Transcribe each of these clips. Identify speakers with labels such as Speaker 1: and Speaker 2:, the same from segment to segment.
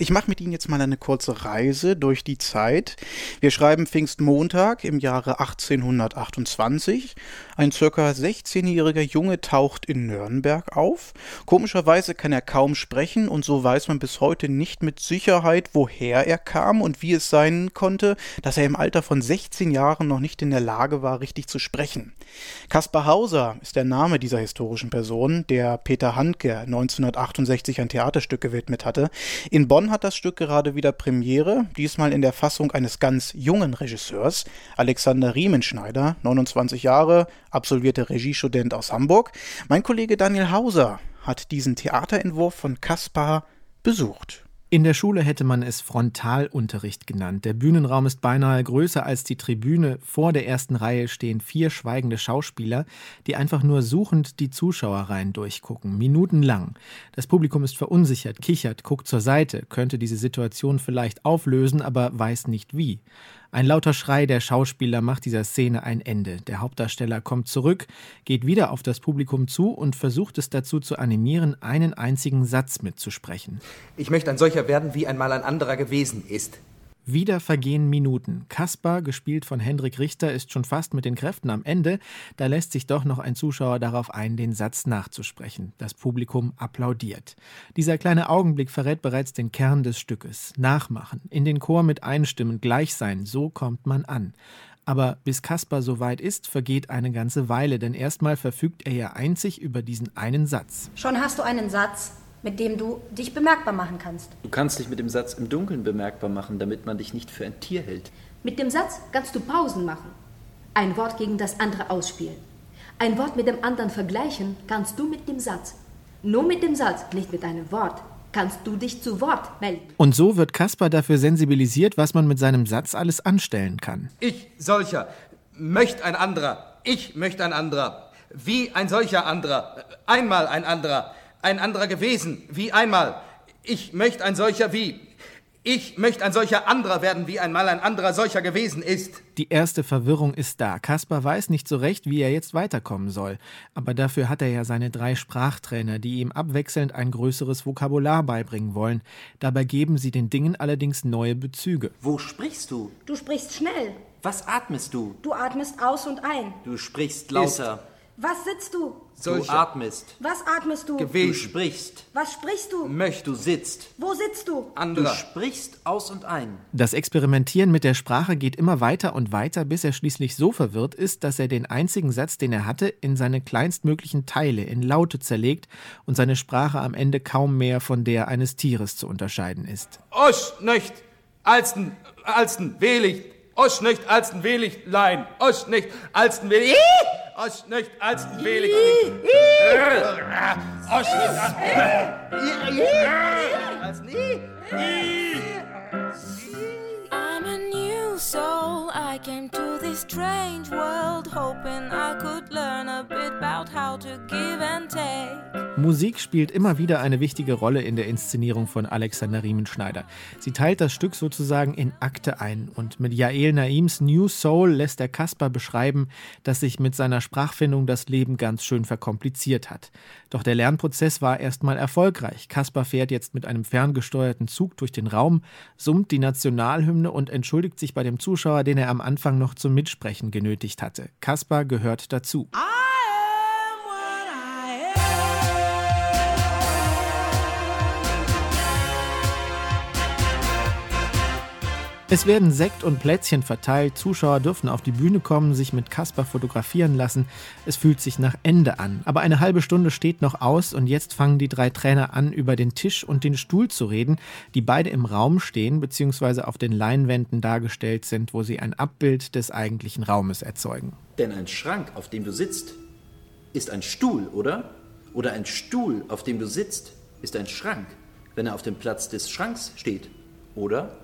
Speaker 1: Ich mache mit Ihnen jetzt mal eine kurze Reise durch die Zeit. Wir schreiben Pfingstmontag im Jahre 1828. Ein circa 16-jähriger Junge taucht in Nürnberg auf. Komischerweise kann er kaum sprechen und so weiß man bis heute nicht mit Sicherheit, woher er kam und wie es sein konnte, dass er im Alter von 16 Jahren noch nicht in der Lage war, richtig zu sprechen. Kaspar Hauser ist der Name dieser historischen Person, der Peter Handke 1968 ein Theaterstück gewidmet hatte. In Bonn hat das Stück gerade wieder Premiere, diesmal in der Fassung eines ganz jungen Regisseurs, Alexander Riemenschneider, 29 Jahre, absolvierter Regiestudent aus Hamburg. Mein Kollege Daniel Hauser hat diesen Theaterentwurf von Kaspar besucht.
Speaker 2: In der Schule hätte man es Frontalunterricht genannt. Der Bühnenraum ist beinahe größer als die Tribüne. Vor der ersten Reihe stehen vier schweigende Schauspieler, die einfach nur suchend die Zuschauerreihen durchgucken, minutenlang. Das Publikum ist verunsichert, kichert, guckt zur Seite, könnte diese Situation vielleicht auflösen, aber weiß nicht wie. Ein lauter Schrei der Schauspieler macht dieser Szene ein Ende. Der Hauptdarsteller kommt zurück, geht wieder auf das Publikum zu und versucht es dazu zu animieren, einen einzigen Satz mitzusprechen.
Speaker 3: Ich möchte ein solcher werden, wie einmal ein anderer gewesen ist.
Speaker 2: Wieder vergehen Minuten. Kaspar, gespielt von Hendrik Richter, ist schon fast mit den Kräften am Ende. Da lässt sich doch noch ein Zuschauer darauf ein, den Satz nachzusprechen. Das Publikum applaudiert. Dieser kleine Augenblick verrät bereits den Kern des Stückes. Nachmachen, in den Chor mit einstimmen, gleich sein, so kommt man an. Aber bis Kaspar soweit ist, vergeht eine ganze Weile, denn erstmal verfügt er ja einzig über diesen einen Satz.
Speaker 4: Schon hast du einen Satz, mit dem du dich bemerkbar machen kannst.
Speaker 5: Du kannst dich mit dem Satz im Dunkeln bemerkbar machen, damit man dich nicht für ein Tier hält.
Speaker 4: Mit dem Satz kannst du Pausen machen. Ein Wort gegen das andere ausspielen. Ein Wort mit dem anderen vergleichen kannst du mit dem Satz. Nur mit dem Satz, nicht mit einem Wort, kannst du dich zu Wort melden.
Speaker 2: Und so wird Kaspar dafür sensibilisiert, was man mit seinem Satz alles anstellen kann.
Speaker 3: Ich solcher möchte ein anderer. Ich möchte ein anderer. Wie ein solcher anderer. Einmal ein anderer ein anderer gewesen, wie einmal. Ich möchte ein solcher wie. Ich möchte ein solcher anderer werden, wie einmal ein anderer solcher gewesen ist.
Speaker 2: Die erste Verwirrung ist da. Kaspar weiß nicht so recht, wie er jetzt weiterkommen soll. Aber dafür hat er ja seine drei Sprachtrainer, die ihm abwechselnd ein größeres Vokabular beibringen wollen. Dabei geben sie den Dingen allerdings neue Bezüge.
Speaker 5: Wo sprichst du?
Speaker 4: Du sprichst schnell.
Speaker 5: Was atmest du?
Speaker 4: Du atmest aus und ein.
Speaker 5: Du sprichst lauter.
Speaker 4: Ist. Was sitzt du?
Speaker 5: Solche. Du atmest.
Speaker 4: Was atmest du?
Speaker 5: Gewesen. Du sprichst.
Speaker 4: Was sprichst du?
Speaker 5: Möcht. Du sitzt.
Speaker 4: Wo sitzt du?
Speaker 5: Anderer. Du sprichst aus und ein.
Speaker 2: Das Experimentieren mit der Sprache geht immer weiter und weiter, bis er schließlich so verwirrt ist, dass er den einzigen Satz, den er hatte, in seine kleinstmöglichen Teile, in Laute zerlegt und seine Sprache am Ende kaum mehr von der eines Tieres zu unterscheiden ist.
Speaker 3: Osch, nicht, alsten, alsten, wehlich, osch, nicht, alsten, wehlich, lein, osch, nicht, alsten, wehlich, Osch nicht als Felix. Osch nicht als I'm a new soul. I came to this strange world hoping I could learn a bit about how to give and take.
Speaker 2: Musik spielt immer wieder eine wichtige Rolle in der Inszenierung von Alexander Riemenschneider. Sie teilt das Stück sozusagen in Akte ein und mit Jael Naims New Soul lässt der Kasper beschreiben, dass sich mit seiner Sprachfindung das Leben ganz schön verkompliziert hat. Doch der Lernprozess war erstmal erfolgreich. Kasper fährt jetzt mit einem ferngesteuerten Zug durch den Raum, summt die Nationalhymne und entschuldigt sich bei dem Zuschauer, den er am Anfang noch zum Mitsprechen genötigt hatte. Kasper gehört dazu. Ah! Es werden Sekt und Plätzchen verteilt, Zuschauer dürfen auf die Bühne kommen, sich mit Kasper fotografieren lassen. Es fühlt sich nach Ende an. Aber eine halbe Stunde steht noch aus und jetzt fangen die drei Trainer an, über den Tisch und den Stuhl zu reden, die beide im Raum stehen bzw. auf den Leinwänden dargestellt sind, wo sie ein Abbild des eigentlichen Raumes erzeugen.
Speaker 5: Denn ein Schrank, auf dem du sitzt, ist ein Stuhl, oder? Oder ein Stuhl, auf dem du sitzt, ist ein Schrank, wenn er auf dem Platz des Schranks steht, oder?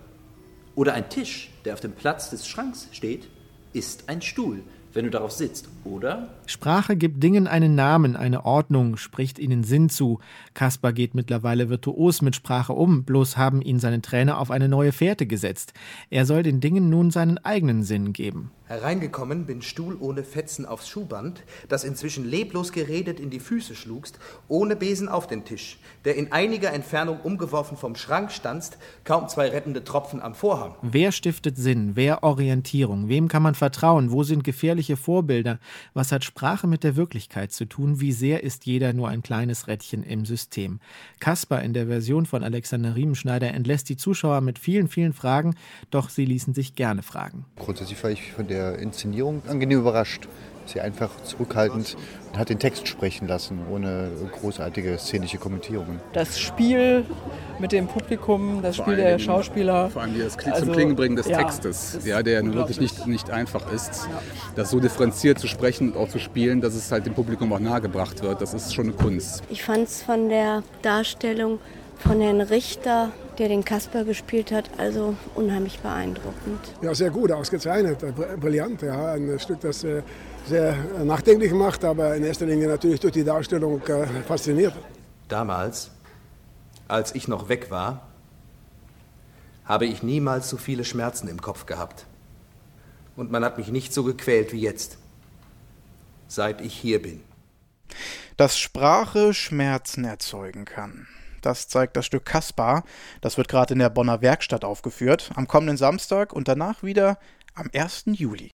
Speaker 5: Oder ein Tisch, der auf dem Platz des Schranks steht, ist ein Stuhl, wenn du darauf sitzt, oder?
Speaker 2: Sprache gibt Dingen einen Namen, eine Ordnung, spricht ihnen Sinn zu. Kaspar geht mittlerweile virtuos mit Sprache um, bloß haben ihn seine Trainer auf eine neue Fährte gesetzt. Er soll den Dingen nun seinen eigenen Sinn geben.
Speaker 3: Hereingekommen bin Stuhl ohne Fetzen aufs Schuhband, das inzwischen leblos geredet in die Füße schlugst, ohne Besen auf den Tisch, der in einiger Entfernung umgeworfen vom Schrank standst, kaum zwei rettende Tropfen am Vorhang.
Speaker 2: Wer stiftet Sinn? Wer Orientierung? Wem kann man vertrauen? Wo sind gefährliche Vorbilder? Was hat Sprache mit der Wirklichkeit zu tun? Wie sehr ist jeder nur ein kleines Rädchen im System? Kaspar in der Version von Alexander Riemenschneider entlässt die Zuschauer mit vielen, vielen Fragen, doch sie ließen sich gerne fragen.
Speaker 6: Grundsätzlich war ich von der Inszenierung angenehm überrascht. Sie einfach zurückhaltend und hat den Text sprechen lassen, ohne großartige szenische Kommentierungen.
Speaker 7: Das Spiel mit dem Publikum, das vor Spiel der Schauspieler.
Speaker 8: Vor allem das also, zum Klingen bringen des ja, Textes, ja, der nun wirklich nicht, nicht einfach ist. Ja. Das so differenziert zu sprechen und auch zu spielen, dass es halt dem Publikum auch nahegebracht wird, das ist schon eine Kunst.
Speaker 9: Ich fand es von der Darstellung von Herrn Richter, der den Kasper gespielt hat, also unheimlich beeindruckend.
Speaker 10: Ja, sehr gut, ausgezeichnet, brillant. Ja, ein Stück, das äh, sehr nachdenklich macht, aber in erster Linie natürlich durch die Darstellung äh, fasziniert.
Speaker 3: Damals, als ich noch weg war, habe ich niemals so viele Schmerzen im Kopf gehabt. Und man hat mich nicht so gequält wie jetzt, seit ich hier bin.
Speaker 1: Dass Sprache Schmerzen erzeugen kann. Das zeigt das Stück Kaspar. Das wird gerade in der Bonner Werkstatt aufgeführt. Am kommenden Samstag und danach wieder am 1. Juli.